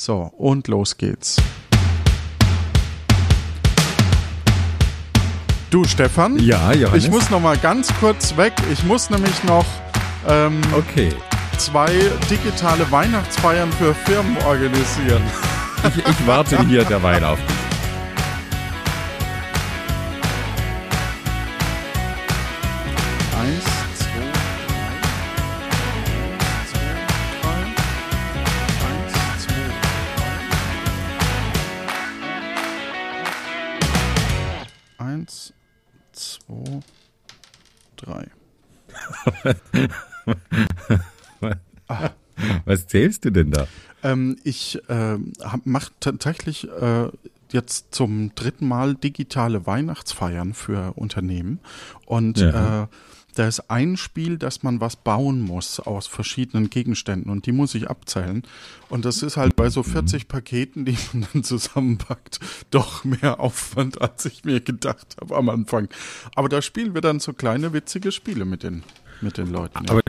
So, und los geht's. Du, Stefan? Ja, Johannes. Ich muss noch mal ganz kurz weg. Ich muss nämlich noch ähm, Okay. zwei digitale Weihnachtsfeiern für Firmen organisieren. Ich, ich warte hier derweil auf dich. Was zählst du denn da? Ähm, ich ähm, mache tatsächlich äh, jetzt zum dritten Mal digitale Weihnachtsfeiern für Unternehmen. Und Ja. äh, da ist ein Spiel, dass man was bauen muss aus verschiedenen Gegenständen und die muss ich abzählen. Und das ist halt bei so 40 Paketen, die man dann zusammenpackt, doch mehr Aufwand, als ich mir gedacht habe am Anfang. Aber da spielen wir dann so kleine witzige Spiele mit den, mit den Leuten. ja. Aber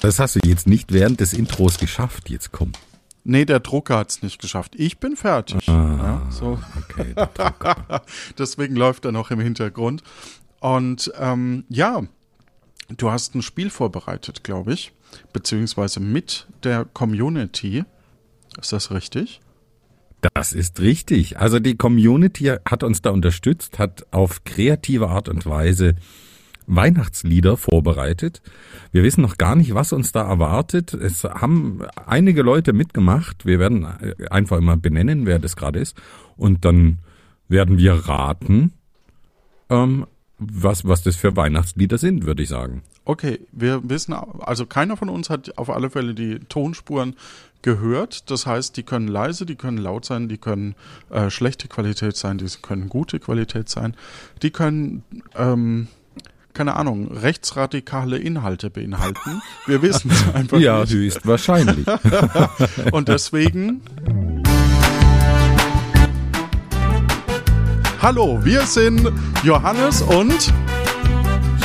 das hast du jetzt nicht während des Intros geschafft. Jetzt komm. Nee, der Drucker hat's nicht geschafft. Ich bin fertig. Ja, so. Okay. Deswegen läuft er noch im Hintergrund. Und ähm, ja, du hast ein Spiel vorbereitet, glaube ich, beziehungsweise mit der Community. Ist das richtig? Das ist richtig. Also die Community hat uns da unterstützt, hat auf kreative Art und Weise Weihnachtslieder vorbereitet. Wir wissen noch gar nicht, was uns da erwartet. Es haben einige Leute mitgemacht. Wir werden einfach immer benennen, wer das gerade ist. Und dann werden wir raten, ähm, was, was das für Weihnachtslieder sind, würde ich sagen. Okay, wir wissen, also keiner von uns hat auf alle Fälle die Tonspuren gehört. Das heißt, die können leise, die können laut sein, die können äh, schlechte Qualität sein, die können gute Qualität sein, die können, ähm, keine Ahnung, rechtsradikale Inhalte beinhalten. Wir wissen es einfach Ja, nicht. höchstwahrscheinlich. Und deswegen. Hallo, wir sind Johannes und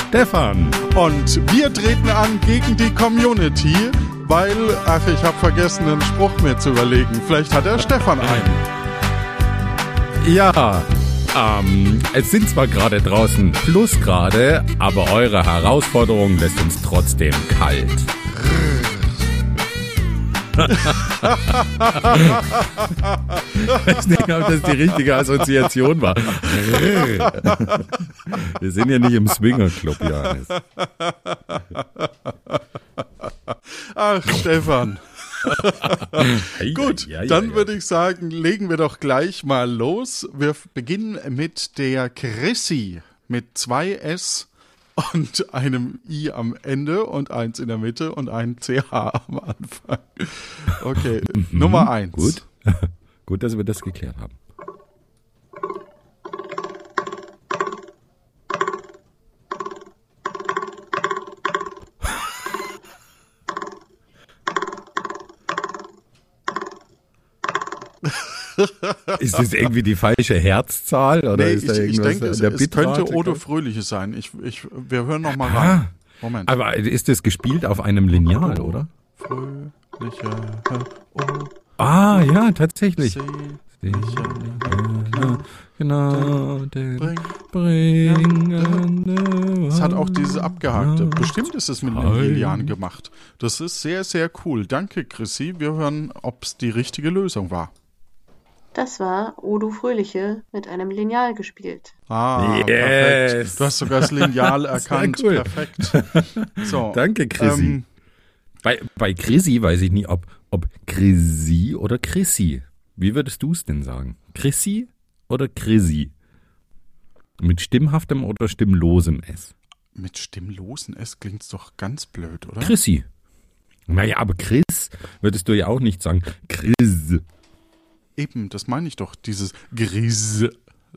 Stefan. und wir treten an gegen die Community, weil, ach, ich habe vergessen, einen Spruch mir zu überlegen. Vielleicht hat der Stefan einen. Ja, ähm, es sind zwar gerade draußen Plusgrade, aber eure Herausforderung lässt uns trotzdem kalt. ich weiß nicht, ob das die richtige Assoziation war. Wir sind ja nicht im Swingerclub, Johannes. Ach, Stefan. Gut, Ja, ja, dann ja. würde ich sagen, legen wir doch gleich mal los. Wir beginnen mit der Chrissy mit zwei S und einem I am Ende und eins in der Mitte und ein CH am Anfang. Okay, Nummer eins. Mhm, Gut. Gut, dass wir das geklärt haben. Ist das irgendwie die falsche Herzzahl oder Nee, ist ich, da ich irgendwas denke, an es, es könnte? Odo Fröhliche sein. Ich, ich, wir hören noch mal Ah. rein. Moment. Aber ist das gespielt auf einem Lineal, oder? Fröhliche Oh, Ah, ja, tatsächlich. See, Genau, den Bring- bringende Es hat auch diese abgehakte. Bestimmt ist es mit den. Lilian gemacht. Das ist sehr, sehr cool. Danke, Chrissy. Wir hören, ob es die richtige Lösung war. Das war Odo Fröhliche mit einem Lineal gespielt. Ah, Yes. perfekt. Du hast sogar das Lineal erkannt. cool. Perfekt. So, Danke, Chrissy. Ähm, Bei, bei Chrissy weiß ich nie, ob, ob Chrissy oder Chrissy. Wie würdest du es denn sagen? Chrissy oder Chrissy? Mit stimmhaftem oder stimmlosem S? mit stimmlosen S klingt's doch ganz blöd, oder? Chrissy. Naja, aber Chris würdest du ja auch nicht sagen. Chris. Eben, das meine ich doch. Dieses Gris.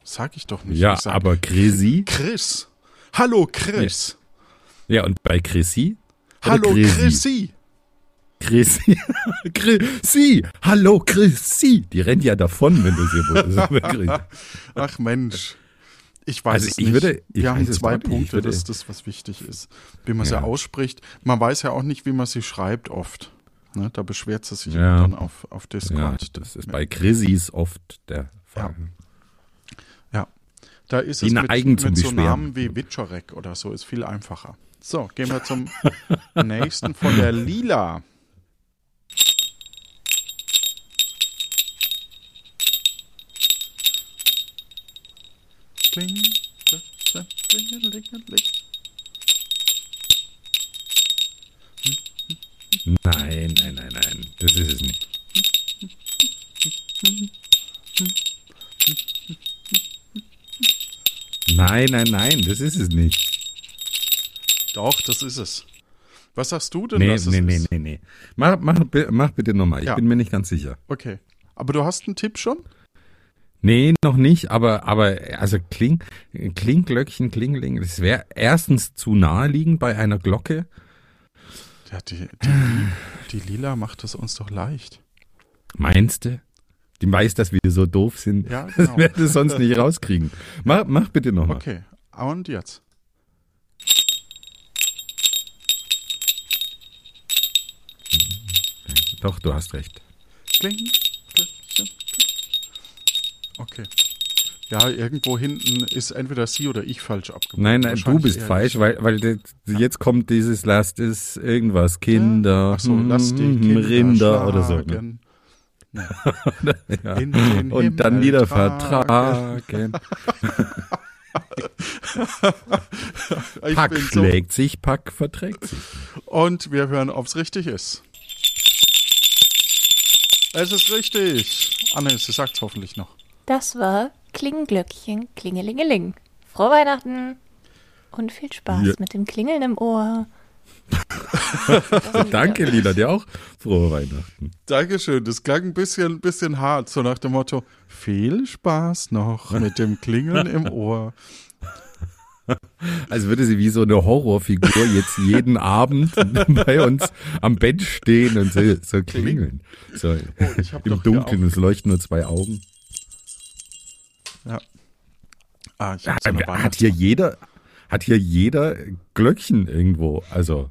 Sag ich doch nicht. Ja, sag aber Chrissy. Chris. Hallo, Chris. Ja, und bei Chrissy? Hallo, Chrissy? Chrissy. Chrissy. Hallo, Chrissy. Die rennt ja davon, wenn du sie begrüßt. Ach Mensch. Ich weiß Also ich nicht. würde- ich Wir haben zwei Punkte, das ist das, was wichtig ist. Wie man sie Ja. ausspricht. Man weiß ja auch nicht, wie man sie schreibt oft. Ne, da beschwert sie sich Ja. dann auf, auf Ja, Discord. das ist bei Chrissys oft der Fall. Da ist Die es mit, zum mit so. Namen wie Witcherek oder so, ist viel einfacher. So, gehen wir zum nächsten von der Lila. Kling, kling, klingelingeling. Nein, nein, nein, nein. Das ist es nicht. Nein, nein, nein, das ist es nicht. Doch, das ist es. Was sagst du denn, Nee, dass es nee, nee, ist? nee, nee. Mach, mach, mach bitte nochmal. Ich Ja. bin mir nicht ganz sicher. Okay. Aber du hast einen Tipp schon? Nee, noch nicht, aber, aber, also Kling, Klingglöckchen, Klingeling, das wäre erstens zu naheliegend bei einer Glocke. Ja, die, die, die Lila macht es uns doch leicht. Meinst du? Die weiß, dass wir so doof sind. Ja, Das genau. wird es sonst nicht rauskriegen. Mach, mach bitte nochmal. Okay. Und jetzt? Doch, du hast recht. Kling, Glöckchen, kling. Okay. Ja, irgendwo hinten ist entweder sie oder ich falsch abgebogen. Nein, nein, du bist falsch, weil, weil das, jetzt kommt dieses Lasst es irgendwas, Kinder, Ach so, lass die hm, Kinder Rinder oder so. Ne? schlagen. Ja. Und dann wieder tragen. vertragen. Pack bin so. schlägt sich, Pack verträgt sich. Und wir hören, ob es richtig ist. Es ist richtig. Anne, sie sagt es hoffentlich noch. Das war Klingenglöckchen, Klingelingeling. Frohe Weihnachten und viel Spaß Ja. mit dem Klingeln im Ohr. Danke, Lila, dir auch frohe Weihnachten. Dankeschön. Das klang ein bisschen, bisschen hart, so nach dem Motto: Viel Spaß noch mit dem Klingeln im Ohr. Als würde sie wie so eine Horrorfigur jetzt jeden Abend bei uns am Bett stehen und so, so klingeln. So ich hab im Dunkeln, es leuchten nur zwei Augen. Ja. Ah, ich eine hat hier jeder, hat hier jeder Glöckchen irgendwo. Also,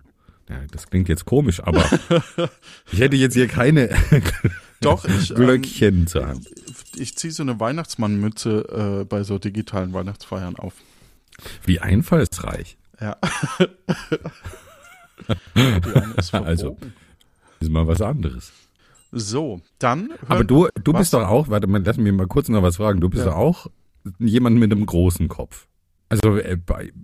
ja, das klingt jetzt komisch, aber ich hätte jetzt hier keine Doch, ich, ähm, Glöckchen zur Hand. ich ziehe so eine Weihnachtsmannmütze äh, bei so digitalen Weihnachtsfeiern auf. Wie einfallsreich. Ja. Also. Ist mal was anderes. So, dann. Aber du, du Was? bist doch auch, warte mal, lass mich mal kurz noch was fragen. Du bist Ja. doch auch jemand mit einem großen Kopf. Also äh,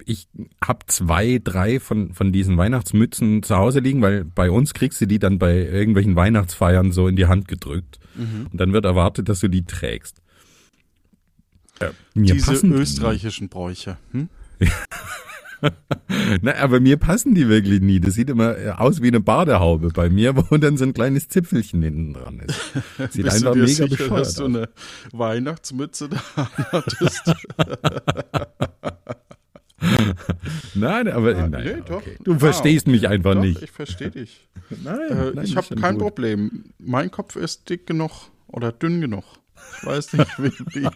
ich habe zwei, drei von, von diesen Weihnachtsmützen zu Hause liegen, weil bei uns kriegst du die dann bei irgendwelchen Weihnachtsfeiern so in die Hand gedrückt. Mhm. Und dann wird erwartet, dass du die trägst. Äh, diese österreichischen Bräuche. Hm? Na, aber mir passen die wirklich nie. Das sieht immer äh, aus wie eine Badehaube bei mir, wo dann so ein kleines Zipfelchen hinten dran ist. Sieht Bist einfach du dir mega sicher, bescheuert dass du eine Weihnachtsmütze da hattest? Nein, aber Ah, nein, nee, doch. okay. du verstehst Ah, mich einfach Doch, nicht. ich verstehe dich. Nein, Äh, nein, ich habe kein gut. Problem. Mein Kopf ist dick genug oder dünn genug. Ich weiß nicht, wie. wie.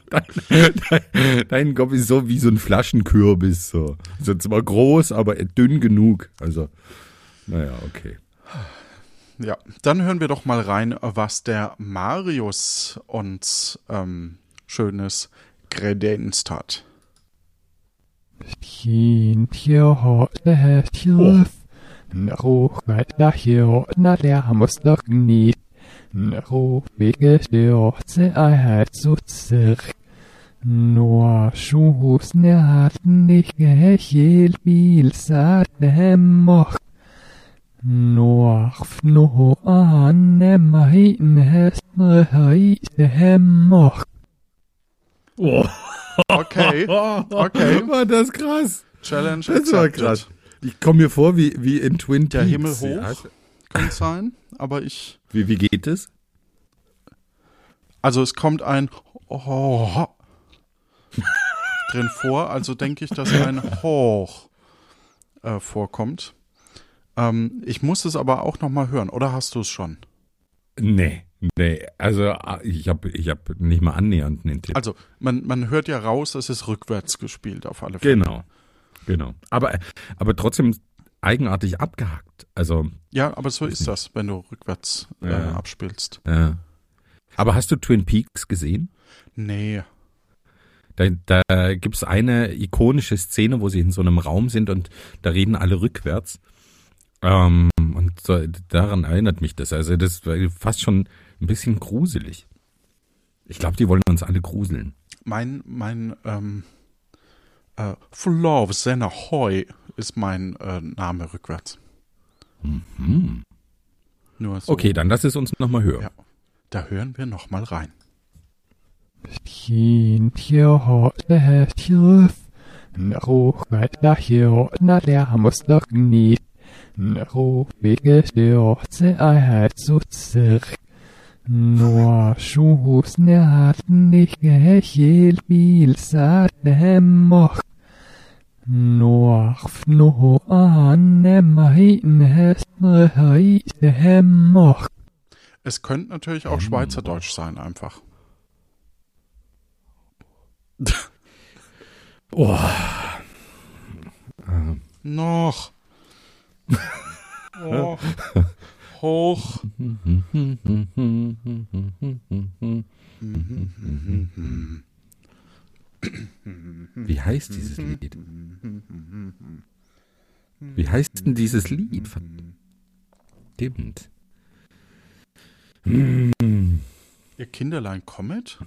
Dein, dein Kopf ist so wie so ein Flaschenkürbis. So. Also zwar groß, aber dünn genug. Also, naja, okay. Ja, dann hören wir doch mal rein, was der Marius uns ähm, Schönes kredenzt hat. Nå sjosnæten ikke helt bilsættemok. Nå fnå ane mein hestre heitemok. Okay, okay. War das krass. Challenge Das war accepted. krass. Ich komme mir vor wie, wie in Twin Der Peaks. Himmel Ja. hoch kann sein, aber ich. Wie, wie geht es? Also es kommt ein oh, drin vor, also denke ich, dass ein Hoch äh, vorkommt. Ähm, ich muss es aber auch noch mal hören, oder hast du es schon? Nee, nee. Also ah, ich habe ich hab nicht mal annähernd einen Tipp. Also man, man hört ja raus, es ist rückwärts gespielt auf alle Fälle. Genau, genau. Aber, aber trotzdem eigenartig abgehackt. Also, Ja, aber so ist das, wenn du rückwärts äh, Ja. abspielst. äh. Aber hast du Twin Peaks gesehen? Nee. Da, da gibt's eine ikonische Szene, wo sie in so einem Raum sind und da reden alle rückwärts. Ähm, und so, daran erinnert mich das. Also das war fast schon ein bisschen gruselig. Ich glaube, die wollen uns alle gruseln. Mein, mein, ähm, äh, Full Love Senna Hoy ist mein äh, Name rückwärts. Mhm. So. Okay, dann lass es uns nochmal hören. Ja. Da hören wir nochmal rein. Noa sjuhus ne hat nicht gehielt, bil sat ne moch fno anemahitenhestreheitemoch, Es könnte natürlich auch Schweizerdeutsch sein, einfach. Oh, Noch. Oh. Hoch. wie heißt dieses Lied? Wie heißt denn dieses Lied? Verdammt. Ihr Kinderlein Comet?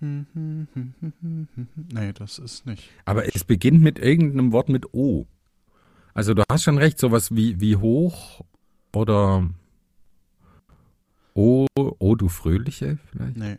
Nee, das ist nicht. Aber es beginnt mit irgendeinem Wort mit O. Also du hast schon recht, sowas wie, wie hoch oder O, O du Fröhliche vielleicht. Nee.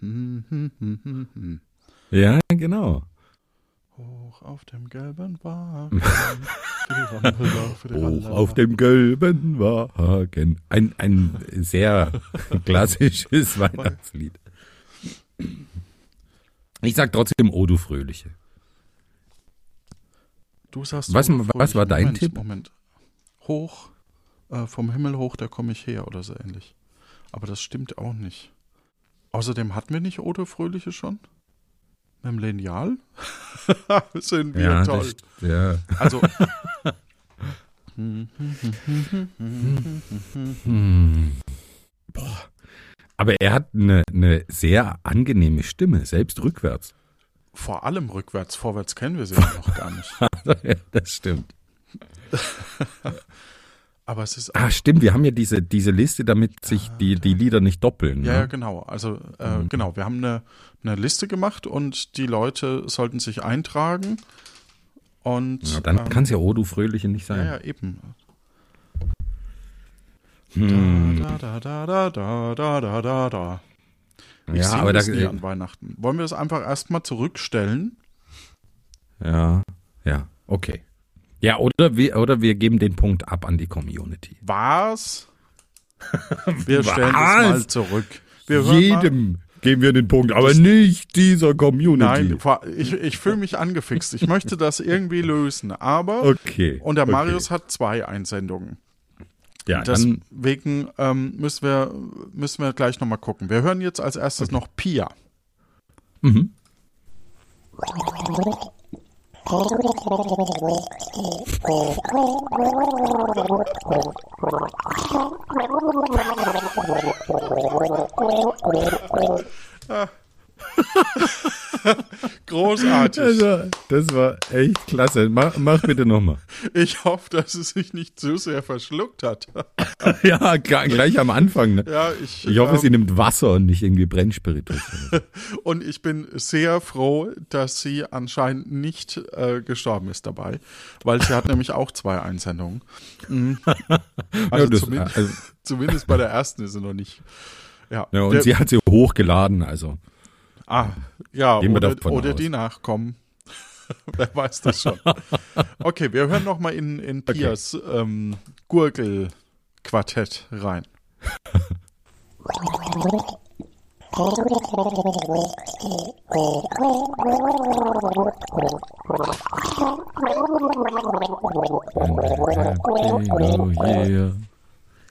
hm, hm, hm, hm. Ja, genau. Hoch auf dem gelben Wagen. Hoch auf dem gelben Wagen. Ein, ein sehr klassisches Weihnachtslied. Ich sag trotzdem O du Fröhliche. Du sagst Was- so was war dein Moment, Tipp? Moment. Hoch, äh, vom Himmel hoch, da komme ich her oder so ähnlich. Aber das stimmt auch nicht. Außerdem hatten wir nicht Odo Fröhliche schon? Mit dem Lineal? Sind wir ja, toll. Das, ja. Also, Hm. Boah. Aber er hat eine, eine sehr angenehme Stimme, selbst rückwärts. Vor allem rückwärts, vorwärts kennen wir sie ja noch gar nicht. ja, das stimmt. Aber es ist Ah, stimmt, wir haben ja diese, diese Liste, damit sich die, die Lieder nicht doppeln. Ja, ja, ne? genau. Also äh, Mhm. genau, wir haben eine, eine Liste gemacht und die Leute sollten sich eintragen. Und ja, dann ähm, kann es ja O du Fröhliche nicht ja, sein. ja, eben. Hm. Da, da, da, da, da, da, da, da, da. Ich ja, aber da, das nie an Weihnachten. Wollen wir es einfach erstmal zurückstellen? ja, ja, okay. Ja, oder wir, oder wir geben den Punkt ab an die Community. Was? Wir stellen es Was? mal zurück. Wir Jedem geben wir den Punkt, aber nicht dieser Community. Nein, ich, ich fühle mich angefixt. Ich möchte das irgendwie lösen. Aber, Okay. und der okay. Marius hat zwei Einsendungen. Ja, Deswegen ähm, müssen, wir, müssen wir gleich nochmal gucken. Wir hören jetzt als erstes noch Pia. mhm. Großartig. Also, das war echt klasse. Mach, mach bitte nochmal. Ich hoffe, dass es sich nicht zu sehr verschluckt hat. ja, gleich am Anfang. Ne? Ja, ich, Ich hoffe, ähm, sie nimmt Wasser und nicht irgendwie Brennspiritus. und ich bin sehr froh, dass sie anscheinend nicht äh, gestorben ist dabei, weil sie hat nämlich auch zwei Einsendungen. Mhm. Also, Ja, das- zumindest, also- zumindest bei der ersten ist sie noch nicht. Ja, Ja, und der, sie hat sie hochgeladen, also. Ah, ja, Gehen oder, oder die Nachkommen. Wer weiß das schon. Okay, wir hören noch mal in, in Pias ähm, Gurgelquartett rein.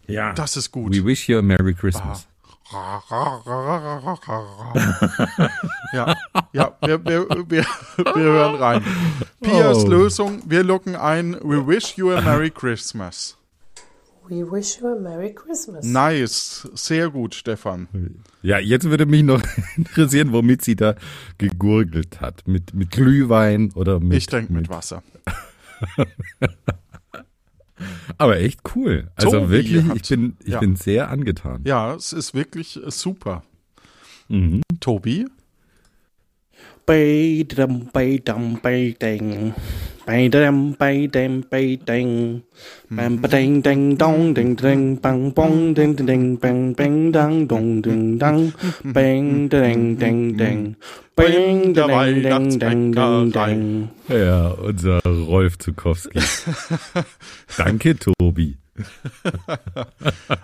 Ja. Das ist gut. We wish you a Merry Christmas. Ja, ja wir, wir, wir, wir hören rein. Pias Oh. Lösung, wir locken ein We wish you a Merry Christmas. We wish you a Merry Christmas. Nice, sehr gut, Stefan. Ja, jetzt würde mich noch interessieren, womit sie da gegurgelt hat. Mit, mit Glühwein oder mit. Ich denke mit Wasser. Aber echt cool. Also Tobi wirklich, hat- ich bin, ich ja. bin sehr angetan. Ja, es ist wirklich äh, super. Mhm. Tobi? Bay dum bay ding. Bay dum bay dum bay ding. Bam ba ding ding dong ding ding bang bong ding ding bang bang dang dong ding dang. Bang ding ding ding. Der ding ding ding ding Weihnachtsbäckerei. ding. Ja, unser Rolf Zukowski. Danke, Tobi.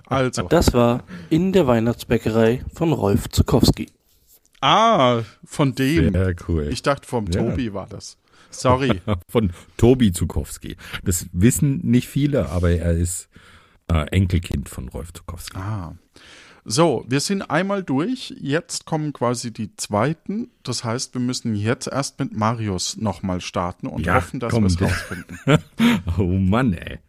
Also, Das war in der Weihnachtsbäckerei von Rolf Zukowski. Ah, von dem. Sehr cool. Ich dachte, vom Ja. Tobi war das. Sorry. Von Tobi Zukowski. Das wissen nicht viele, aber er ist äh, Enkelkind von Rolf Zukowski. Ah. So, wir sind einmal durch. Jetzt kommen quasi die zweiten. Das heißt, wir müssen jetzt erst mit Marius nochmal starten und Ja, hoffen, dass wir es rausfinden. Oh Mann, ey.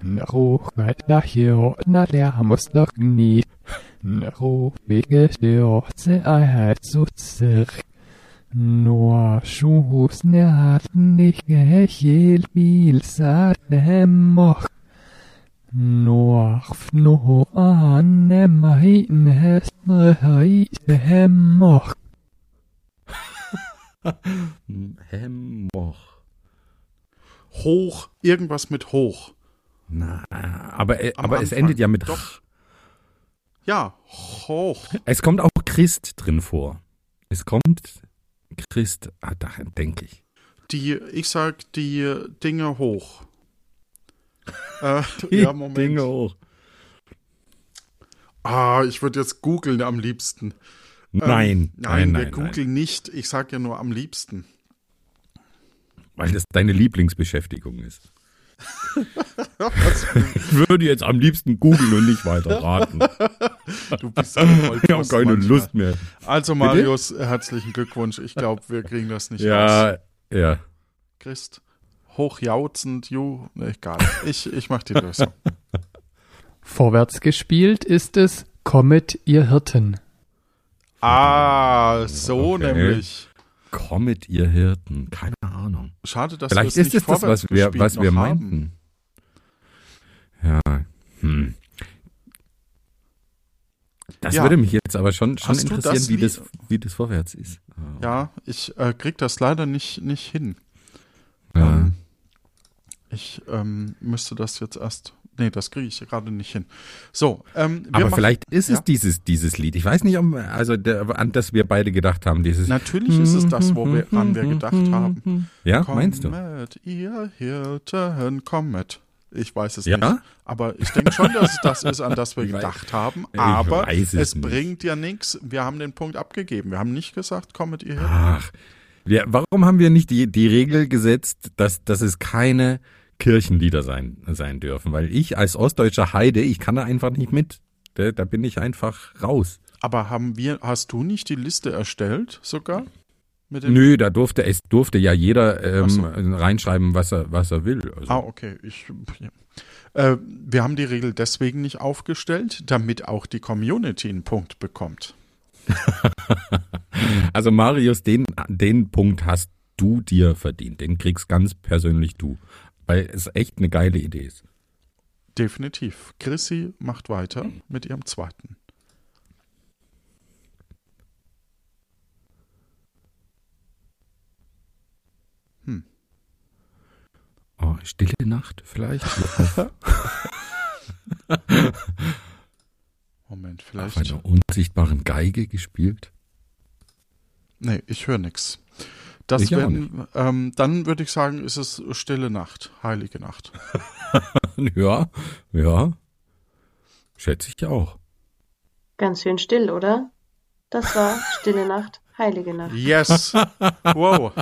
Kintjotehjuf. Ruhkatahjotnalermusdogni. Ruhbegestjotse einheitszuzir. Nur schusnerhatnige bilsatemmoch. Nur fno anemahin hestreheitemoch. Hemmoch. Hoch, irgendwas mit hoch. Na, aber, äh, aber es endet ja mit Doch. Ja, hoch. Es kommt auch Christ drin vor. Es kommt Christ, ah, da denke ich. Die, ich sag die Dinge hoch. äh, Die ja, Moment. Dinge hoch. Ah, ich würde jetzt googeln am liebsten. Ähm, Nein, nein, nein, wir nein, nein. googeln nicht. Ich sag ja nur am liebsten. Weil das deine Lieblingsbeschäftigung ist. ich würde jetzt am liebsten googeln und nicht weiter raten. Du bist so voll Ich habe keine Lust mehr. Also Marius, herzlichen Glückwunsch. Ich glaube, wir kriegen das nicht raus. Ja, ja. Christ, hochjauzend, ju, ne, egal. Ich, ich mach die Lösung. Vorwärts gespielt ist es Kommet, ihr Hirten. Ah, so Okay. nämlich. Kommet, ihr Hirten. Keine Ahnung. Schade, dass Vielleicht wir ist es das, was wir, was wir noch haben. Ja. Hm. Das Ja. würde mich jetzt aber schon, schon Hast interessieren, das wie, wie- das, wie das vorwärts ist. Ja, ich äh, krieg das leider nicht, nicht hin. Ja. Ähm, ich ähm, müsste das jetzt erst. Nee, das kriege ich gerade nicht hin. So, ähm, Aber machen- vielleicht ist es Ja. dieses, dieses Lied. Ich weiß nicht, um, also der, an das wir beide gedacht haben, dieses. Natürlich ist es das, wo wir, gedacht haben. Ja, meinst du? Kommet, ihr Hirten, kommet. Ich weiß es Ja? nicht. Aber ich denke schon, dass es das ist, an das wir gedacht haben. Aber es es bringt ja nichts. Wir haben den Punkt abgegeben. Wir haben nicht gesagt, kommet ihr Hirten. Ach, wir, warum haben wir nicht die, die Regel gesetzt, dass, dass es keine Kirchenlieder sein, sein dürfen? Weil ich als ostdeutscher Heide, ich kann da einfach nicht mit. Da, da bin ich einfach raus. Aber haben wir, hast du nicht die Liste erstellt sogar? Nö, da durfte es durfte ja jeder ähm, so. reinschreiben, was er was er will. Also, Ah, okay. Ich, ja. äh, wir haben die Regel deswegen nicht aufgestellt, damit auch die Community einen Punkt bekommt. also Marius, den den Punkt hast du dir verdient. Den kriegst ganz persönlich du, weil es echt eine geile Idee ist. Definitiv. Chrissy macht weiter mit ihrem zweiten. Oh, stille Nacht vielleicht. Moment. Moment, Auf vielleicht. einer unsichtbaren Geige gespielt? Nee, ich höre nix. Das Ich auch werden, ähm, dann würde ich sagen, ist es Stille Nacht, Heilige Nacht. Ja, ja. Schätze ich auch. Ganz schön still, oder? Das war Stille Nacht, Heilige Nacht. Yes! Wow!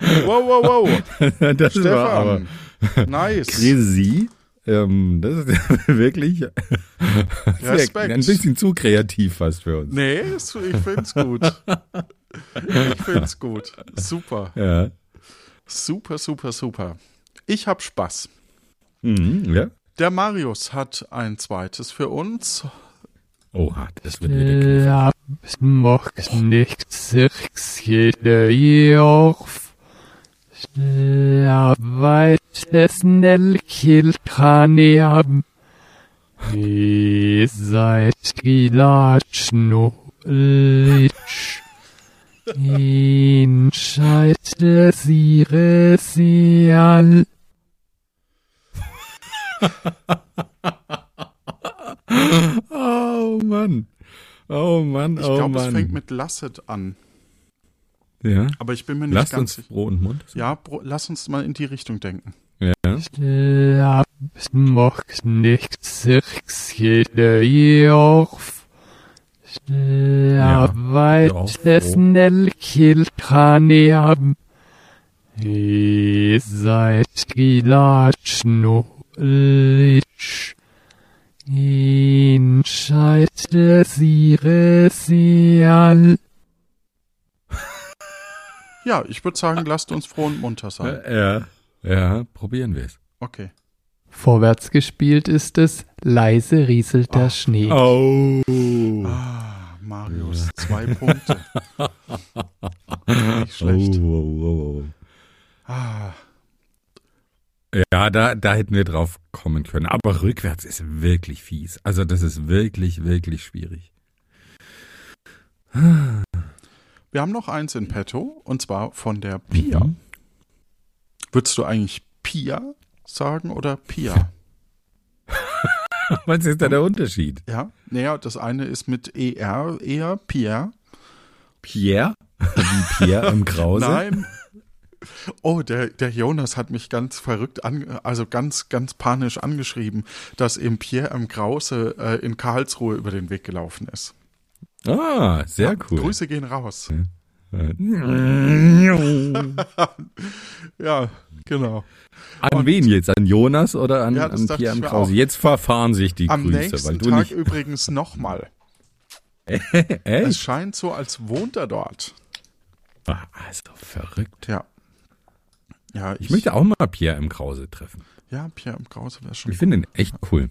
Wow, wow, wow! das war aber Stefan! Nice! crazy. Ähm, das ist wirklich sehr, Respekt. ein bisschen zu kreativ fast für uns. Nee, ich find's gut. Ich find's gut. Super. Ja. Super, super, super. Ich hab Spaß. Mhm, ja. Der Marius hat ein zweites für uns. Oha, das wird wieder knifflig. Macht nichts, ich jede auf. Ich haben. Ihr seid gelatschnullig. In Scheiße sie resial. Oh Mann. Oh Mann, Ich oh glaube, Mann. es fängt mit Lasset an. Ja. Aber ich bin mir nicht Lasst ganz uns Brot und Mund. Ja, Bro, lass uns mal in die Richtung denken. Ja. Schlapp macht nichts, ich jede auf. Ja, auf, oh. schnell ich haben. Ihr seid gelatschnullig. In Scheiße sie resial. Ja, ich würde sagen, lasst uns froh und munter sein. Ja. Ja, probieren wir es. Okay. Vorwärts gespielt ist es, leise rieselt der Schnee. Oh. Ah, Marius, zwei Punkte. Nicht schlecht. Oh, oh, oh, Ah, oh. Ja, da, da hätten wir drauf kommen können. Aber rückwärts ist wirklich fies. Also das ist wirklich, wirklich schwierig. Wir haben noch eins in petto, und zwar von der Pia. Mhm. Würdest du eigentlich Pia sagen oder Pia? Was ist da der Unterschied? Ja, naja, das eine ist mit ER eher, Pia. Pierre? Wie Pierre im Krause? Nein. Oh, der, der Jonas hat mich ganz verrückt, an, also ganz, ganz panisch angeschrieben, dass ihm Pierre M. Krause äh, in Karlsruhe über den Weg gelaufen ist. Ah, sehr Ja, cool. Grüße gehen raus. An Ja, genau. wen jetzt? An Jonas oder an, Ja, an Pierre Krause? Jetzt verfahren sich die Am Grüße, weil nächsten du Tag nicht. übrigens nochmal. Es scheint so, als wohnt er dort. Ah, Also verrückt. Ja. Ja, ich, Ich möchte auch mal Pierre im Krause treffen. Ja, Pierre M. Krause wäre schon. Ich finde ihn echt cool.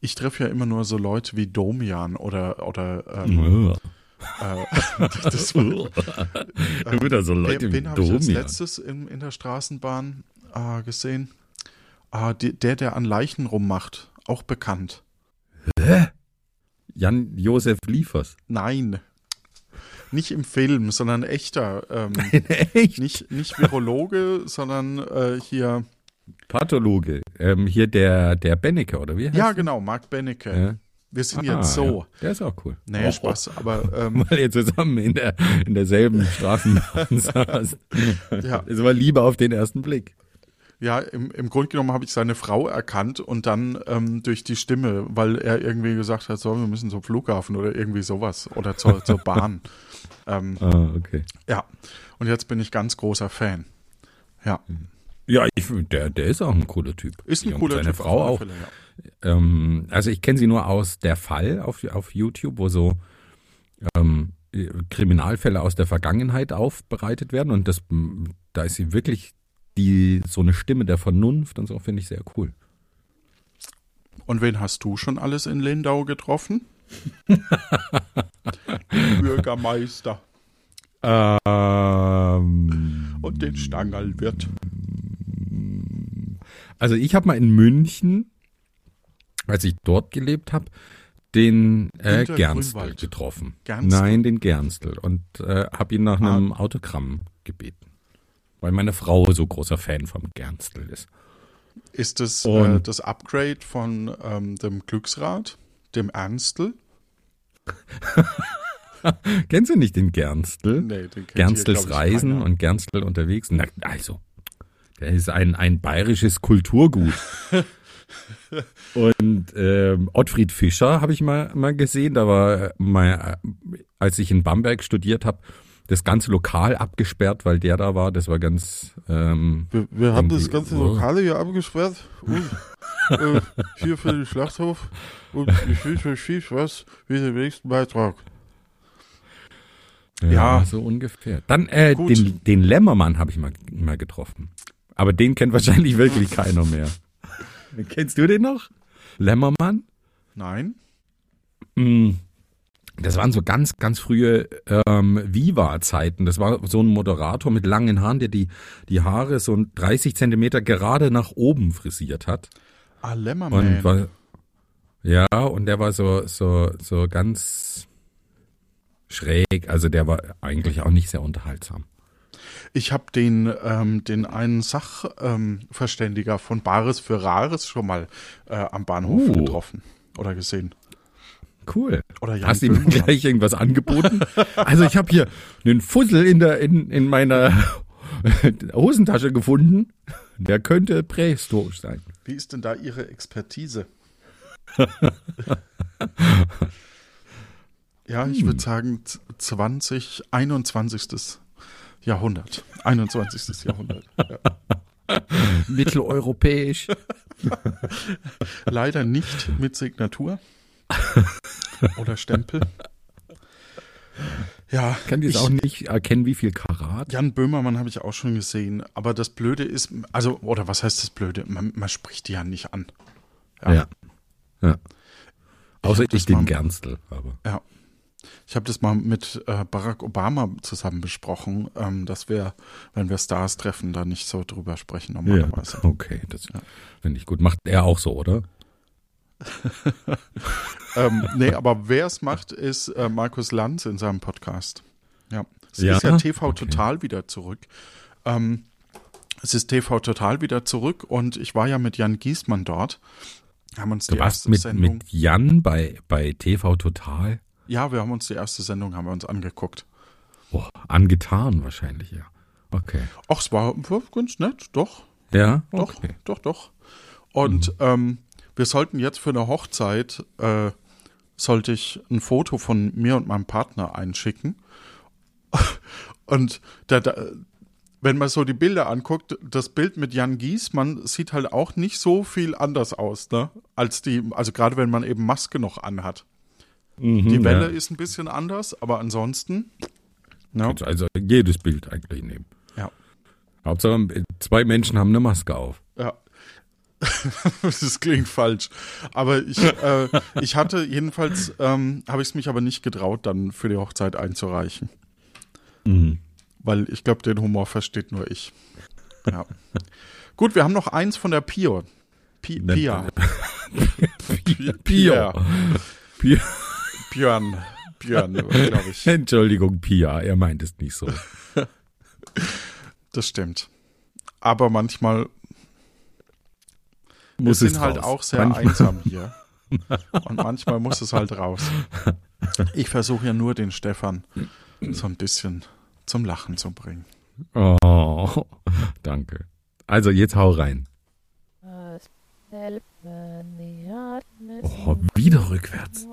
Ich treffe ja immer nur so Leute wie Domian oder, oder ähm, äh, das war, Äh, Wieder so Leute wen, wie wen habe ich als letztes in, in der Straßenbahn äh, gesehen? Die, der, der an Leichen rummacht. Auch bekannt. Jan-Josef Liefers. Nein. Nicht im Film, sondern echter. Ähm, Echt? nicht, nicht Virologe, sondern äh, hier. Pathologe. Ähm, hier der, der Bennecke, oder wie heißt Ja, genau, Marc Benecke. Ja. Wir sind Ah, jetzt so. Ja. Der ist auch cool. Nee, Oh, Spaß, aber ähm, Weil ihr zusammen in, der, in derselben Straßenbahn saß. Ja. Es war Liebe auf den ersten Blick. ja, im, im Grunde genommen habe ich seine Frau erkannt und dann ähm, durch die Stimme, weil er irgendwie gesagt hat, so, wir müssen zum Flughafen oder irgendwie sowas oder zur, zur Bahn. ähm, Ah, okay. ja, und jetzt bin ich ganz großer Fan. Ja, Ja, ich, der, der ist auch ein cooler Typ. ist ein Und cooler Seine Typ. auf Frau auch. Fälle, ja. Ähm, also ich kenne sie nur aus der Fall auf, auf YouTube, wo so ähm, Kriminalfälle aus der Vergangenheit aufbereitet werden und das, da ist sie wirklich die so eine Stimme der Vernunft und so finde ich sehr cool. Und wen hast du schon alles in Lindau getroffen? den Bürgermeister Ähm, und den Stangerlwirt. Also ich habe mal in München, als ich dort gelebt habe, den äh, Gernstel Grünwald. getroffen. Gernstel? Nein, den Gernstel und äh, habe ihn nach einem Ah. Autogramm gebeten, weil meine Frau so großer Fan vom Gernstel ist. Ist es äh, das Upgrade von ähm, dem Glücksrad, dem Ernstel? Kennst du nicht den Gernstel? Nee, den Gernstels Reisen keiner. und Gernstel unterwegs. Na, also, der ist ein, ein bayerisches Kulturgut. und ähm, Ottfried Fischer habe ich mal, mal gesehen, da war äh, mal, äh, als ich in Bamberg studiert habe, das ganze Lokal abgesperrt, weil der da war. Das war ganz ähm, Wir, wir haben das ganze oh. Lokale hier abgesperrt und äh, hier für den Schlachthof und ich wünsche euch viel Spaß mit dem nächsten Beitrag. ja, Ja. so ungefähr. Dann äh, Gut. den, den Lämmermann habe ich mal, mal getroffen. Aber den kennt wahrscheinlich wirklich keiner mehr. Kennst du den noch? Lämmermann? Nein? Mm, Das waren so ganz, ganz frühe ähm, Viva-Zeiten. Das war so ein Moderator mit langen Haaren, der die, die Haare so 30 Zentimeter gerade nach oben frisiert hat. Ah, Und Lämmerman. war, ja, und der war so, so, so ganz schräg. Also der war eigentlich auch nicht sehr unterhaltsam. Ich habe den, ähm, den einen Sachverständiger ähm, von Bares für Rares schon mal äh, am Bahnhof Uh. getroffen oder gesehen. Cool. Oder Jan Hast du ihm gleich irgendwas angeboten? Also ich habe hier einen Fussel in der in, in meiner Hosentasche gefunden. Der könnte prähistorisch sein. Wie ist denn da Ihre Expertise? ja, ich Hm. würde sagen z- 20, 21. Jahrhundert. 21. Jahrhundert. Ja. Mitteleuropäisch. Leider nicht mit Signatur oder Stempel. Ja, Kann jetzt ich- auch nicht erkennen, wie viel Karat. Jan Böhmermann habe ich auch schon gesehen, aber das Blöde ist, also, oder was heißt das Blöde? Man, man spricht die ja nicht an. Ja. ja. Außer hab ich, das mal- den Gernstel. Aber. Ja. Ich habe das mal mit äh, Barack Obama zusammen besprochen, ähm, dass wir, wenn wir Stars treffen, da nicht so drüber sprechen Ja, normalerweise. okay, das finde ich gut. Macht er auch so, oder? ähm, nee, aber wer es macht, ist äh, Markus Lanz in seinem Podcast. Ja. Es Ja? ist ja TV Okay. Total wieder zurück. Ähm, es ist TV Total wieder zurück und ich war ja mit Jan Giesmann dort. Haben uns Du die warst erste mit, Sendung. mit Jan bei, bei TV Total. Ja, wir haben uns die erste Sendung haben wir uns angeguckt. Boah, angetan wahrscheinlich, ja. Okay. Ach, es war, war ganz nett, doch. Ja, Doch, okay. doch, doch. Und ähm, wir sollten jetzt für eine Hochzeit, äh, sollte ich ein Foto von mir und meinem Partner einschicken. Und da, da, wenn man so die Bilder anguckt, das Bild mit Jan Giesmann sieht halt auch nicht so viel anders aus, ne? Als die, also gerade wenn man eben Maske noch anhat. Die Welle ist ein bisschen anders, aber ansonsten. Ja, Kannst Also jedes Bild eigentlich nehmen. ja. Hauptsache, zwei Menschen haben eine Maske auf. Ja. das klingt falsch. Aber ich, äh, ich hatte jedenfalls, ähm, habe ich es mich aber nicht getraut, dann für die Hochzeit einzureichen. Mhm. Weil ich glaube, den Humor versteht nur ich. Ja. Gut, wir haben noch eins von der Pio. Pi Ne- Pia. Pio. Pio. Björn. Björn, glaube ich. Entschuldigung, Pia, er meint es nicht so. Das stimmt. Aber manchmal Muss wir es sind halt raus. auch sehr Manchmal- einsam hier. Und manchmal muss es halt raus. Ich versuche ja nur den Stefan so ein bisschen zum Lachen zu bringen. Oh, danke. Also jetzt hau rein. Oh, wieder rückwärts.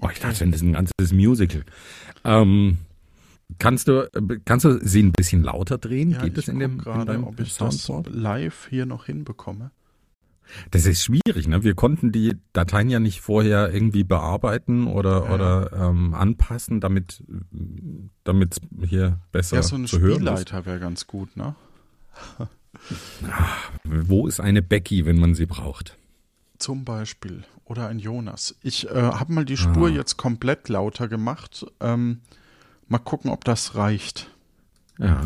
Oh, ich dachte, das ist ein ganzes Musical. Ähm, kannst du, kannst du sie ein bisschen lauter drehen? Geht das ich in dem in gerade, deinem ob ich das live hier noch hinbekomme. Das ist schwierig, ne? Wir konnten die Dateien ja nicht vorher irgendwie bearbeiten oder, Ja. oder ähm, anpassen, damit damit hier besser Ja, so ein zu hören ist. Spielleiter wäre ganz gut, ne? Wo ist eine Becky, wenn man sie braucht? Zum Beispiel. Oder ein Jonas. Ich äh, habe mal die Spur Ah. jetzt komplett lauter gemacht. Ähm, mal gucken, ob das reicht. Ja.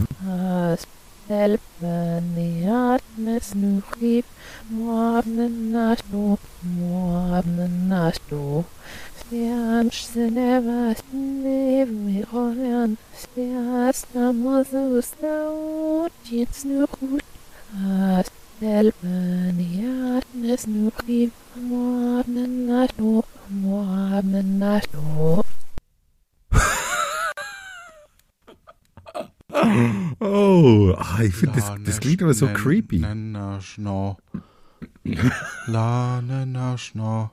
Elbeniat mesnuchib, moabnenastu, moabnenastu. Spianch senevas neviroyan, spias namozus naut, jetzt nur gut. As Elbeniat mesnuchib, moabnenastu, moabnenastu. Oh, ah, ich finde, das, das klingt aber so creepy. Nenna, schno. La, nenna, schno.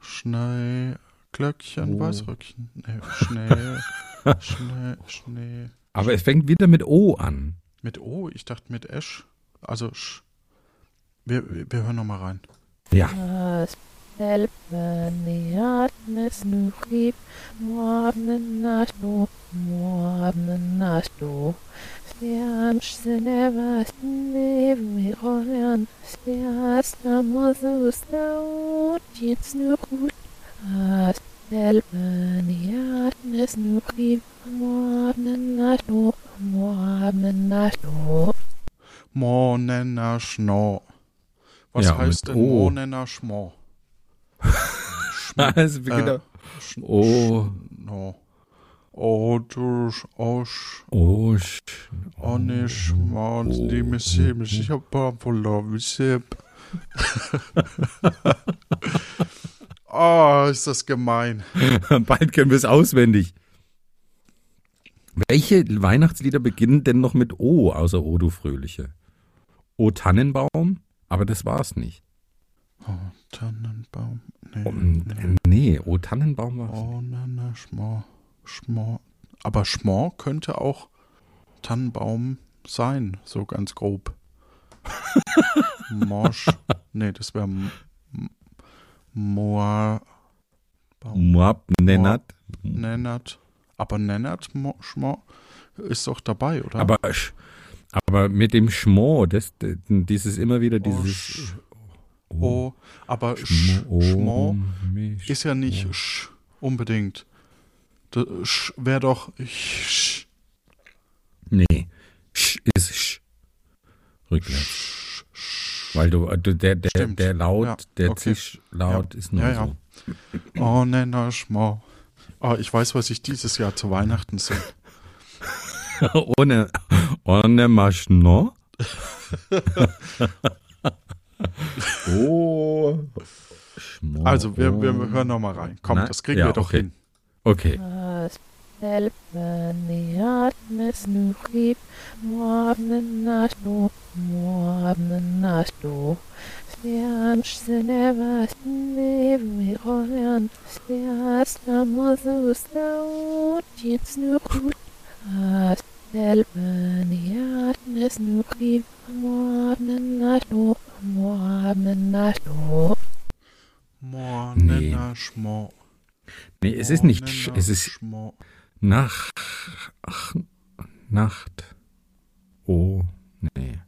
Schnee, Glöckchen, Oh. Weißröckchen. Nee, Schnee, Schnee, Schnee. Aber es fängt wieder mit O an. Mit O, ich dachte mit Esch. Also Sch. Wir, wir hören nochmal rein. Ja. As Elbeniat mesnuchib, moabnenastu, moabnenastu. Spianch senevas neviroyan, spias namozus naut, jetzt nur gut. As Elbeniat mesnuchib, moabnenastu, moabnenastu. Mo, nenna, schno. Was Ja, heißt denn O. Mo, nenna, schmo? Beginnt Äh, auf- Sch- O. Schno. O, du, Sch- O, Sch- Oh, Schmo, die Messe, ich hab verloren, Oh, ist das gemein. Bald können wir es auswendig. Welche Weihnachtslieder beginnen denn noch mit O, außer O, du Fröhliche? O Tannenbaum? Aber das war's nicht. Oh, Tannenbaum. Nee, Um, nee. nee, O Tannenbaum war's. Oh, na, na, Schmor. Schmor. Aber Schmor könnte auch Tannenbaum sein, so ganz grob. Morsch. Nee, das wäre. Baum. Moab, Nennert. Nennert. Aber Nennert Mo- Schmor ist doch dabei, oder? Aber, aber mit dem Schmo, das, dieses immer wieder Oh, dieses. Sch- oh, aber Sch- Schmo, ist ja nicht Sch unbedingt. Sch wäre doch Sch. Nee. Sch ist Sch. Rückwärts. Sch, Sch. Weil du, du der, der, der Laut, der. Zischlaut ist nur Ja, so. Oh, Nenner Schmor. Oh, ich weiß, was ich dieses Jahr zu Weihnachten singe. ohne, ohne Maschno. oh. Schmo, Also, wir, wir oh. hören nochmal rein. Komm, Na, das kriegen ja, wir doch okay. hin. Okay. As Elbeniat mesnuchib, moabnenastu, moabnenastu. Spianch senevas neviroyan, spias namozus naut, jetzt nur gut. As Elbeniat mesnuchib, moabnenastu, moabnenastu. Mo, Nee. Es ist nicht, sch, es ist nach, ach, Nacht. Oh, nee.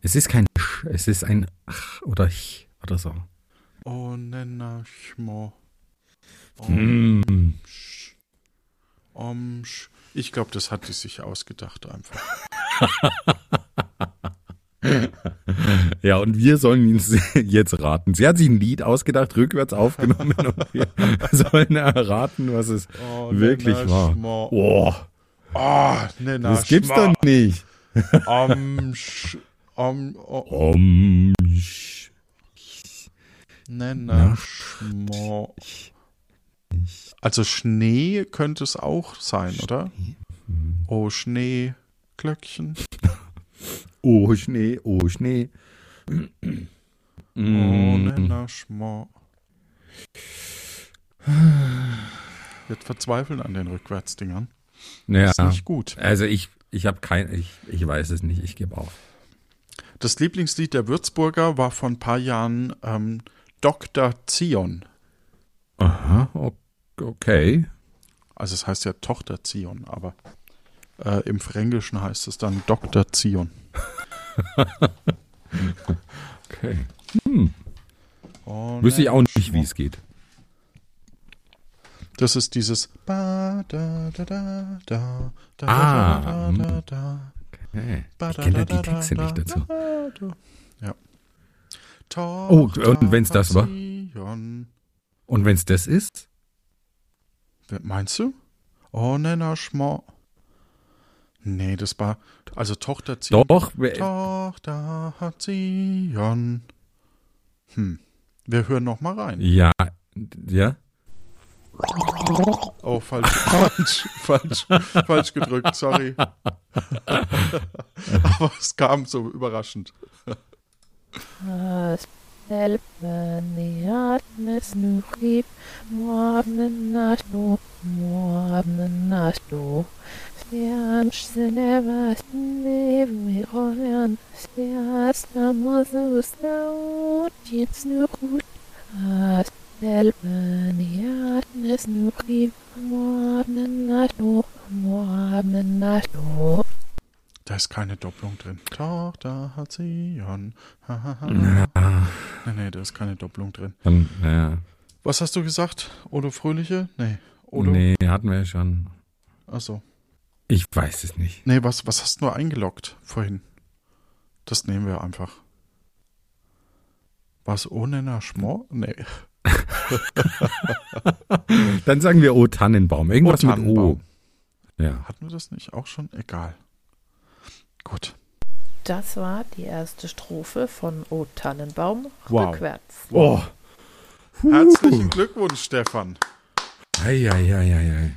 Es ist kein Sch, es ist ein Ach oder Ch oder so. Oh. Oh, Hm. Sch. Om, Sch. Ich glaube, das hat die sich ausgedacht einfach. Ja, und wir sollen es jetzt raten. Sie hat sich ein Lied ausgedacht, rückwärts aufgenommen und wir sollen erraten, was es Oh, wirklich Nenner war. Boah, Oh, Nenner das gibt's doch nicht. Om, Sch. Om, oh, Om, sch, Nenner Nach- Schmor. Also Schnee könnte es auch sein, oder? Oh, Schnee, Glöckchen. Oh Schnee, oh Schnee. Oh, Mm. Nenner Schmor. Wird verzweifeln an den Rückwärtsdingern. Ja, Ist nicht gut. also ich, ich habe kein, ich, ich weiß es nicht, ich gebe auf. Das Lieblingslied der Würzburger war vor ein paar Jahren ähm, Dr. Zion. Aha, okay. Also es heißt ja Tochter Zion, aber äh, im Fränkischen heißt es dann Dr. Zion. Okay. Oh, Wüsste ich auch nicht, wie es geht. Das ist dieses Ah. Hey, ich kenne die Texte nicht dazu. Ja. Oh, und wenn's das war? Und wenn's das ist? Meinst du? Oh, Nenna Schmo. Nee, das war, also Tochter Zion. Doch, Tochter hat Zion. Hm. Wir hören noch mal rein. ja, ja. Oh, falsch, falsch, falsch, falsch gedrückt, sorry. Aber es kam so überraschend. Moabnen nastu. Stiansch senevas neviroyan, stiasta mozus laut, jetzt nuchut. Astelpaniatnes nuchib, moabnen nastu, moabnen nastu. Da ist keine Doppelung drin. Tochter hat Zion. Ha, ha, ha. Ja, Nee, nee, da ist keine Doppelung drin. dann, ja. Was hast du gesagt? Odo Fröhliche? Nee. Odo? Nee, hatten wir schon. Achso. Ich weiß es nicht. Nee, was, was hast du nur eingeloggt vorhin? Das nehmen wir einfach. Was ohne na Schmor? Nee. Dann sagen wir O Tannenbaum. Irgendwas O mit O. Tannenbaum. Ja. Hatten wir das nicht auch schon? Egal. Gut. Das war die erste Strophe von O Tannenbaum Wow. rückwärts. Oh. Herzlichen Glückwunsch, Stefan. Eieieiei.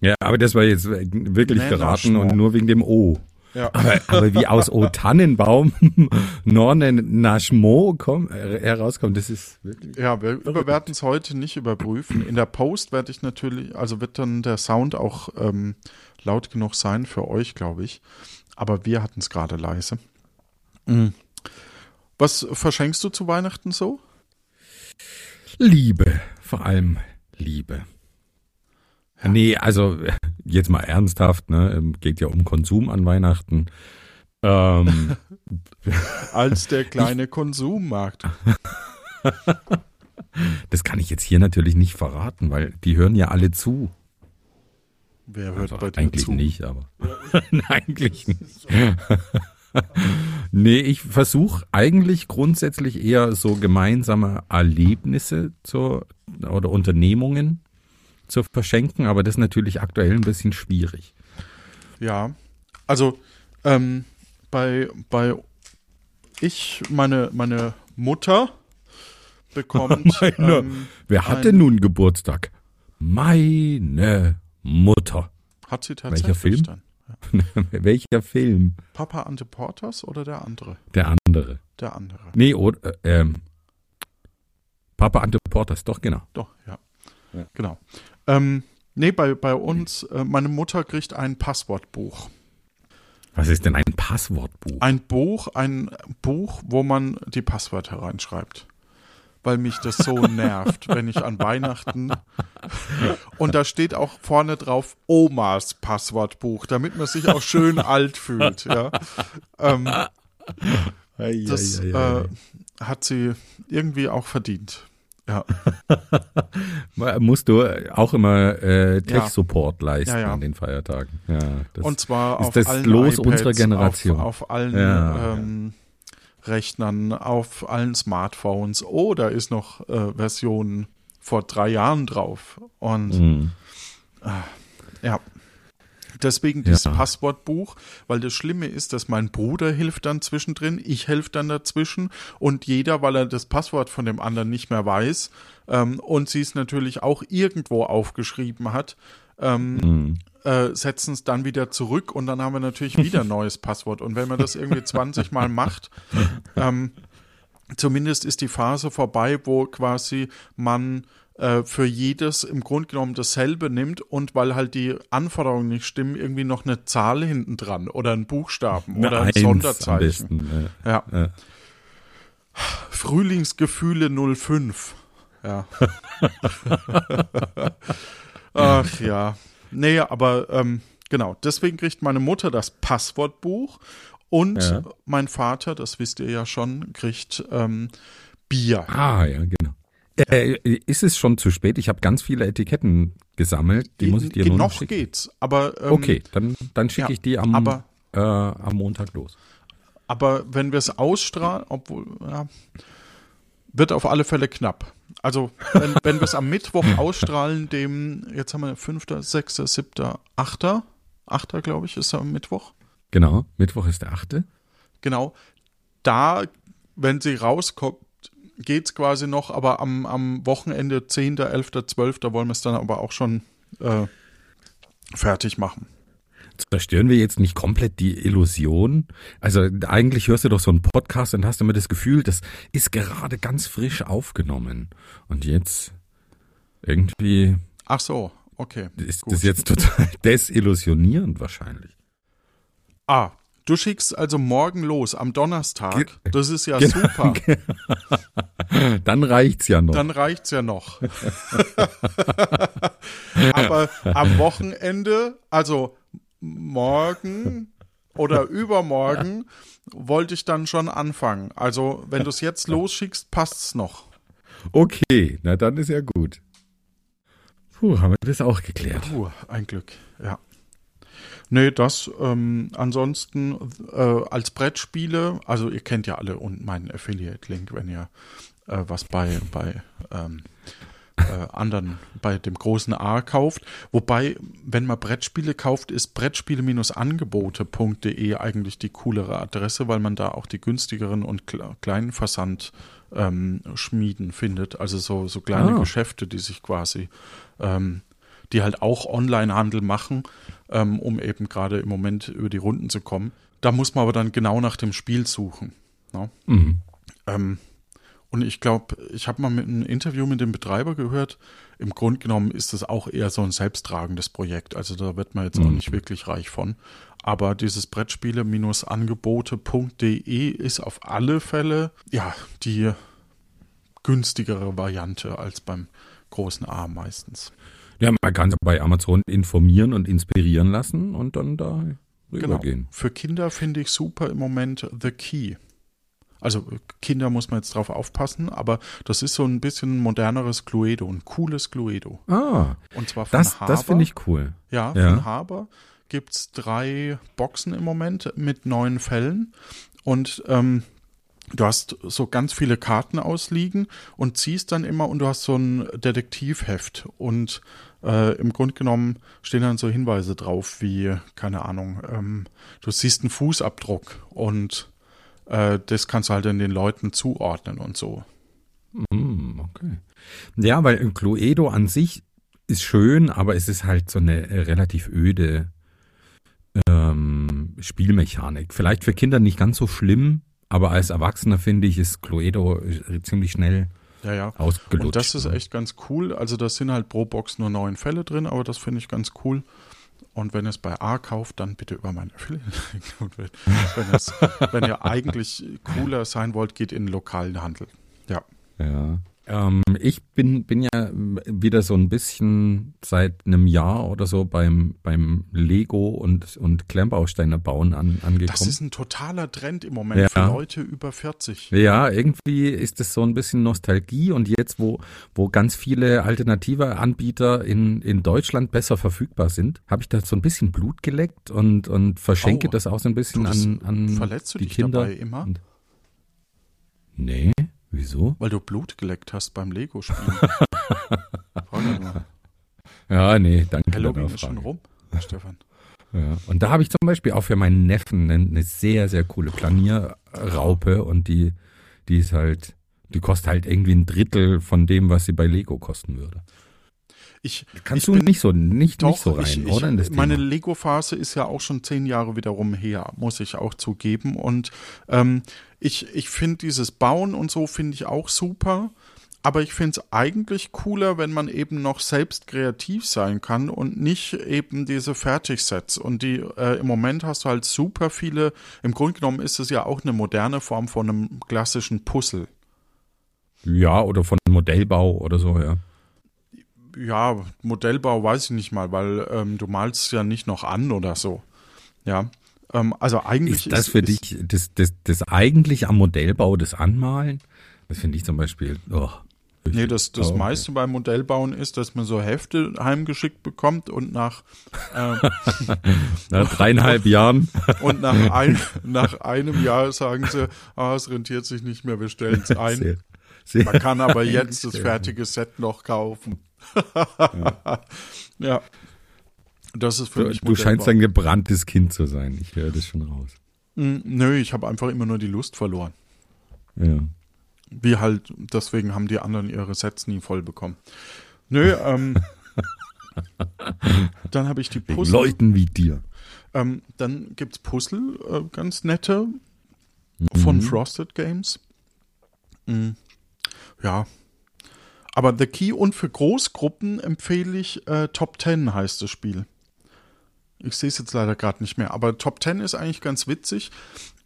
Ja, aber das war jetzt wirklich Nenner geraten und nur wegen dem O. Ja. Aber, aber wie aus O Tannenbaum Norne Naschmo äh, herauskommt, das ist wirklich. Ja, wir werden es heute nicht überprüfen. In der Post werde ich natürlich, also wird dann der Sound auch ähm, laut genug sein für euch, glaube ich. Aber wir hatten es gerade leise. Mhm. Was verschenkst du zu Weihnachten so? Liebe, vor allem Liebe. Nee, also jetzt mal ernsthaft, ne? Geht ja um Konsum an Weihnachten. Ähm, Als der kleine Konsummarkt. das kann ich jetzt hier natürlich nicht verraten, weil die hören ja alle zu. Wer hört Also bei dir eigentlich zu? nicht, aber eigentlich nicht. nee, ich versuche eigentlich grundsätzlich eher so gemeinsame Erlebnisse zur, oder Unternehmungen zu verschenken, aber das ist natürlich aktuell ein bisschen schwierig. Ja, also ähm, bei, bei ich, meine, meine Mutter bekommt. Meine, ähm, Wer hatte ein- nun Geburtstag? Meine Mutter. Hat sie tatsächlich Welcher Film? dann. Welcher Film? Papa Ante Portas oder der andere? Der andere. Der andere. Nee, oder, äh, ähm, Papa Ante Portas, doch, genau. Doch, ja. Ja. Genau. Ähm, nee, bei, bei uns, äh, meine Mutter kriegt ein Passwortbuch. Was ist denn ein Passwortbuch? Ein Buch, ein Buch, wo man die Passwörter reinschreibt. Weil mich das so nervt, wenn ich an Weihnachten. Und da steht auch vorne drauf Omas Passwortbuch, damit man sich auch schön alt fühlt. Ja. Ähm, das äh, hat sie irgendwie auch verdient. Ja. Musst du auch immer äh, Ja. Tech-Support leisten Ja, ja. an den Feiertagen. Ja, das Und zwar ist auf das allen Los iPads, unserer Generation. Auf, auf allen Ja, ähm, Rechnern, auf allen Smartphones. Oh, da ist noch äh, Version vor drei Jahren drauf. Und Mhm. ja. Deswegen dieses Ja. Passwortbuch, weil das Schlimme ist, dass mein Bruder hilft dann zwischendrin, ich helfe dann dazwischen und jeder, weil er das Passwort von dem anderen nicht mehr weiß ähm, und sie es natürlich auch irgendwo aufgeschrieben hat, ähm, Mhm. äh, setzen es dann wieder zurück und dann haben wir natürlich wieder ein neues Passwort. Und wenn man das irgendwie 20 Mal macht, ähm, zumindest ist die Phase vorbei, wo quasi man äh, für jedes im Grunde genommen dasselbe nimmt und weil halt die Anforderungen nicht stimmen, irgendwie noch eine Zahl hinten dran oder ein Buchstaben Eine oder ein Eins Sonderzeichen. besten, Ja. Ja. Frühlingsgefühle 05. Ja. Ach ja. Nee, aber ähm, genau, deswegen kriegt meine Mutter das Passwortbuch und Ja. mein Vater, das wisst ihr ja schon, kriegt ähm, Bier. Ah, ja, genau. Äh, ist es schon zu spät? Ich habe ganz viele Etiketten gesammelt. Die muss ich dir nur noch schicken. geht's, aber ähm, Okay, dann, dann schicke ja, ich die am aber äh, am Montag los. Aber wenn wir es ausstrahlen, obwohl, ja, wird auf alle Fälle knapp. Also, wenn, wenn wir es am Mittwoch ausstrahlen, dem, jetzt haben wir 5., 6., 7., 8., 8. glaube ich, ist am Mittwoch. Genau, Mittwoch ist der 8. Genau. Da, wenn sie rauskommt, geht's quasi noch, aber am, am Wochenende 10., 11., 12. wollen wir es dann aber auch schon äh, fertig machen. Zerstören wir jetzt nicht komplett die Illusion? Also eigentlich hörst du doch so einen Podcast und hast immer das Gefühl, das ist gerade ganz frisch aufgenommen. Und jetzt irgendwie Ach so, okay. ist gut. das jetzt total desillusionierend wahrscheinlich. Ah, du schickst also morgen los, am Donnerstag. Das ist ja Genau. super. Dann reicht's ja noch. Dann reicht's ja noch. Aber am Wochenende, also morgen oder übermorgen, wollte ich dann schon anfangen. Also, wenn du es jetzt losschickst, passt's noch. Okay, na dann ist ja gut. Puh, haben wir das auch geklärt. Puh, ein Glück, ja. Nee, das ähm, ansonsten äh, als Brettspiele, also ihr kennt ja alle und meinen Affiliate-Link, wenn ihr äh, was bei, bei ähm, äh, anderen, bei dem großen A kauft. Wobei, wenn man Brettspiele kauft, ist brettspiele-angebote.de eigentlich die coolere Adresse, weil man da auch die günstigeren und kle kleinen Versand ähm, Schmieden findet. Also so, so kleine Ah. Geschäfte, die sich quasi ähm, die halt auch Online-Handel machen, ähm, um eben gerade im Moment über die Runden zu kommen. Da muss man aber dann genau nach dem Spiel suchen. Ne? Mhm. Ähm, und ich glaube, ich habe mal mit einem Interview mit dem Betreiber gehört, im Grunde genommen ist das auch eher so ein selbsttragendes Projekt. Also da wird man jetzt auch Mhm. nicht wirklich reich von. Aber dieses Brettspiele-angebote.de ist auf alle Fälle ja die günstigere Variante als beim großen A meistens. Ja, man kann bei Amazon informieren und inspirieren lassen und dann da Genau. rübergehen. Für Kinder finde ich super im Moment The Key. Also Kinder muss man jetzt drauf aufpassen, aber das ist so ein bisschen moderneres Cluedo, ein cooles Cluedo. Ah, Und zwar von das, Haber. das finde ich cool. Ja, Ja. von Haber gibt's drei Boxen im Moment mit neun Fällen. Und ähm, du hast so ganz viele Karten ausliegen und ziehst dann immer und du hast so ein Detektivheft. Und äh, im Grunde genommen stehen dann so Hinweise drauf, wie, keine Ahnung, ähm, du siehst einen Fußabdruck und äh, das kannst du halt dann den Leuten zuordnen und so. Hm, okay. Ja, weil Cluedo an sich ist schön, aber es ist halt so eine äh, relativ öde ähm, Spielmechanik. Vielleicht für Kinder nicht ganz so schlimm, aber als Erwachsener finde ich, ist Cluedo äh, ziemlich schnell Ja, ja. ausgelutscht. Und das ist ne? echt ganz cool. Also das sind halt pro Box nur neun Fälle drin, aber das finde ich ganz cool. Und wenn ihr es bei A kauft, dann bitte über mein Affiliate-Link. Und wenn, wenn ihr eigentlich cooler sein wollt, geht in den lokalen Handel. Ja. Ja. Ähm, ich bin, bin ja wieder so ein bisschen seit einem Jahr oder so beim, beim Lego und, und Klemmbausteine bauen an, Das angekommen. ist ein totaler Trend im Moment Ja. für Leute über 40. Ja, irgendwie ist es so ein bisschen Nostalgie und jetzt, wo, wo ganz viele alternative Anbieter in, in Deutschland besser verfügbar sind, habe ich da so ein bisschen Blut geleckt und, und verschenke Oh. das auch so ein bisschen Du, das an, an verletzt du die dich Kinder. dabei immer? Und- Nee, wieso? Weil du Blut geleckt hast beim Lego-Spielen. Ja, nee, danke. Halloween ist schon rum, Stefan. Ja. Und da habe ich zum Beispiel auch für meinen Neffen eine, eine sehr, sehr coole Planierraupe und die, die ist halt, die kostet halt irgendwie ein Drittel von dem, was sie bei Lego kosten würde. Ich, Kannst ich du bin- nicht so, nicht, Doch, nicht so rein, ich, ich, oder? Meine? Lego-Phase ist ja auch schon zehn Jahre wiederum her, muss ich auch zugeben. Und ähm, ich, ich finde dieses Bauen und so finde ich auch super. Aber ich finde es eigentlich cooler, wenn man eben noch selbst kreativ sein kann und nicht eben diese Fertigsets. Und die äh, im Moment hast du halt super viele. Im Grunde genommen ist es ja auch eine moderne Form von einem klassischen Puzzle. Ja, oder von Modellbau oder so, ja. Ja, Modellbau weiß ich nicht mal, weil ähm, du malst ja nicht noch an oder so. Ja. Ähm, also eigentlich Ist das für ist, dich das, das, das eigentlich am Modellbau, das Anmalen? Das finde ich zum Beispiel, oh, Nee, das, das Oh, okay. meiste beim Modellbauen ist, dass man so Hefte heimgeschickt bekommt und nach, äh, Nach dreieinhalb Jahren. und nach, ein, nach einem Jahr sagen sie, ah, es rentiert sich nicht mehr, wir stellen es ein. Sehr, sehr Man kann aber jetzt das fertige Set noch kaufen. ja. Das ist für Du, mich du scheinst ein gebranntes Kind zu sein. Ich höre das schon raus. Mm, Nö, ich habe einfach immer nur die Lust verloren. Ja. Wie halt, deswegen haben die anderen ihre Sets nie voll bekommen. Nö, ähm, dann habe ich die Puzzle. Leuten wie dir. Ähm, dann gibt's Puzzle, äh, ganz nette, von Frosted Games. Mm, ja. Aber The Key und für Großgruppen empfehle ich äh, Top 10 heißt das Spiel. Ich sehe es jetzt leider gerade nicht mehr, aber Top 10 ist eigentlich ganz witzig.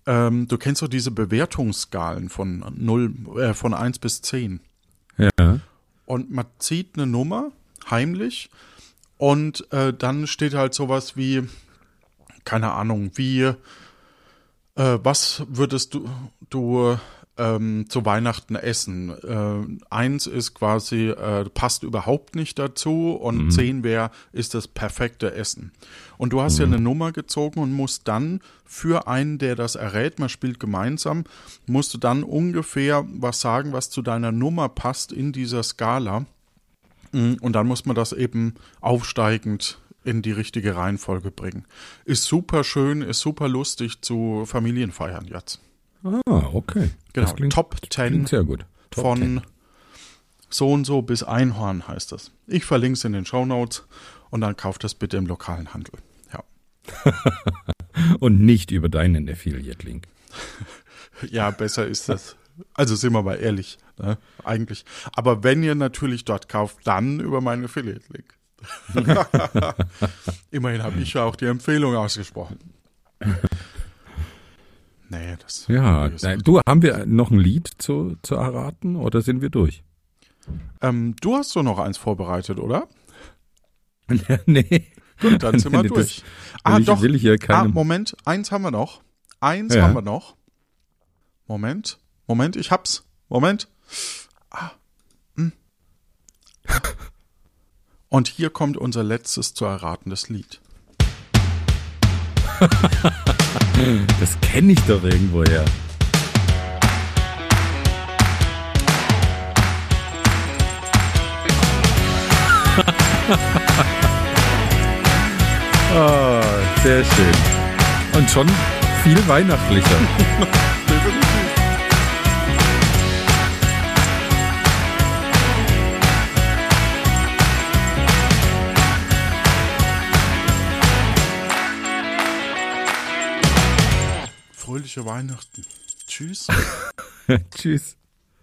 Ähm, du kennst doch diese Bewertungsskalen von 0, äh, von 1 bis 10. Ja. Und man zieht eine Nummer heimlich und äh, dann steht halt sowas wie, keine Ahnung, wie, äh, was würdest du, du ähm, zu Weihnachten essen? Äh, eins ist quasi, äh, passt überhaupt nicht dazu und zehn wäre, ist das perfekte Essen. Und du hast ja eine Nummer gezogen und musst dann für einen, der das errät, man spielt gemeinsam, musst du dann ungefähr was sagen, was zu deiner Nummer passt in dieser Skala. Mm, Und dann muss man das eben aufsteigend in die richtige Reihenfolge bringen. Ist super schön, ist super lustig zu Familienfeiern jetzt. Ah, okay. Genau, klingt, Top 10 klingt sehr gut. Top von 10. so und so bis Einhorn heißt das. Ich verlinke es in den Shownotes und dann kauft das bitte im lokalen Handel. Ja, Und nicht über deinen Affiliate-Link. ja besser ist das. Also sind wir mal ehrlich, ne? eigentlich. Aber wenn ihr natürlich dort kauft, dann über meinen Affiliate-Link. Immerhin habe ich ja auch die Empfehlung ausgesprochen. Nee, das. Ja, das- nein, du, haben wir noch ein Lied zu, zu erraten oder sind wir durch? Ähm, du hast doch noch eins vorbereitet, oder? nee. Gut, dann sind wir Nee, das durch. Will Ah, ich, doch. will ich hier Ah, keinem. Moment, eins haben wir noch. Eins Ja. haben wir noch. Moment, Moment, ich hab's. Moment. Ah. hm. Und hier kommt unser letztes zu erratendes Lied. das kenne ich doch irgendwoher. oh, sehr schön. Und schon viel weihnachtlicher. Fröhliche Weihnachten. Tschüss. Tschüss.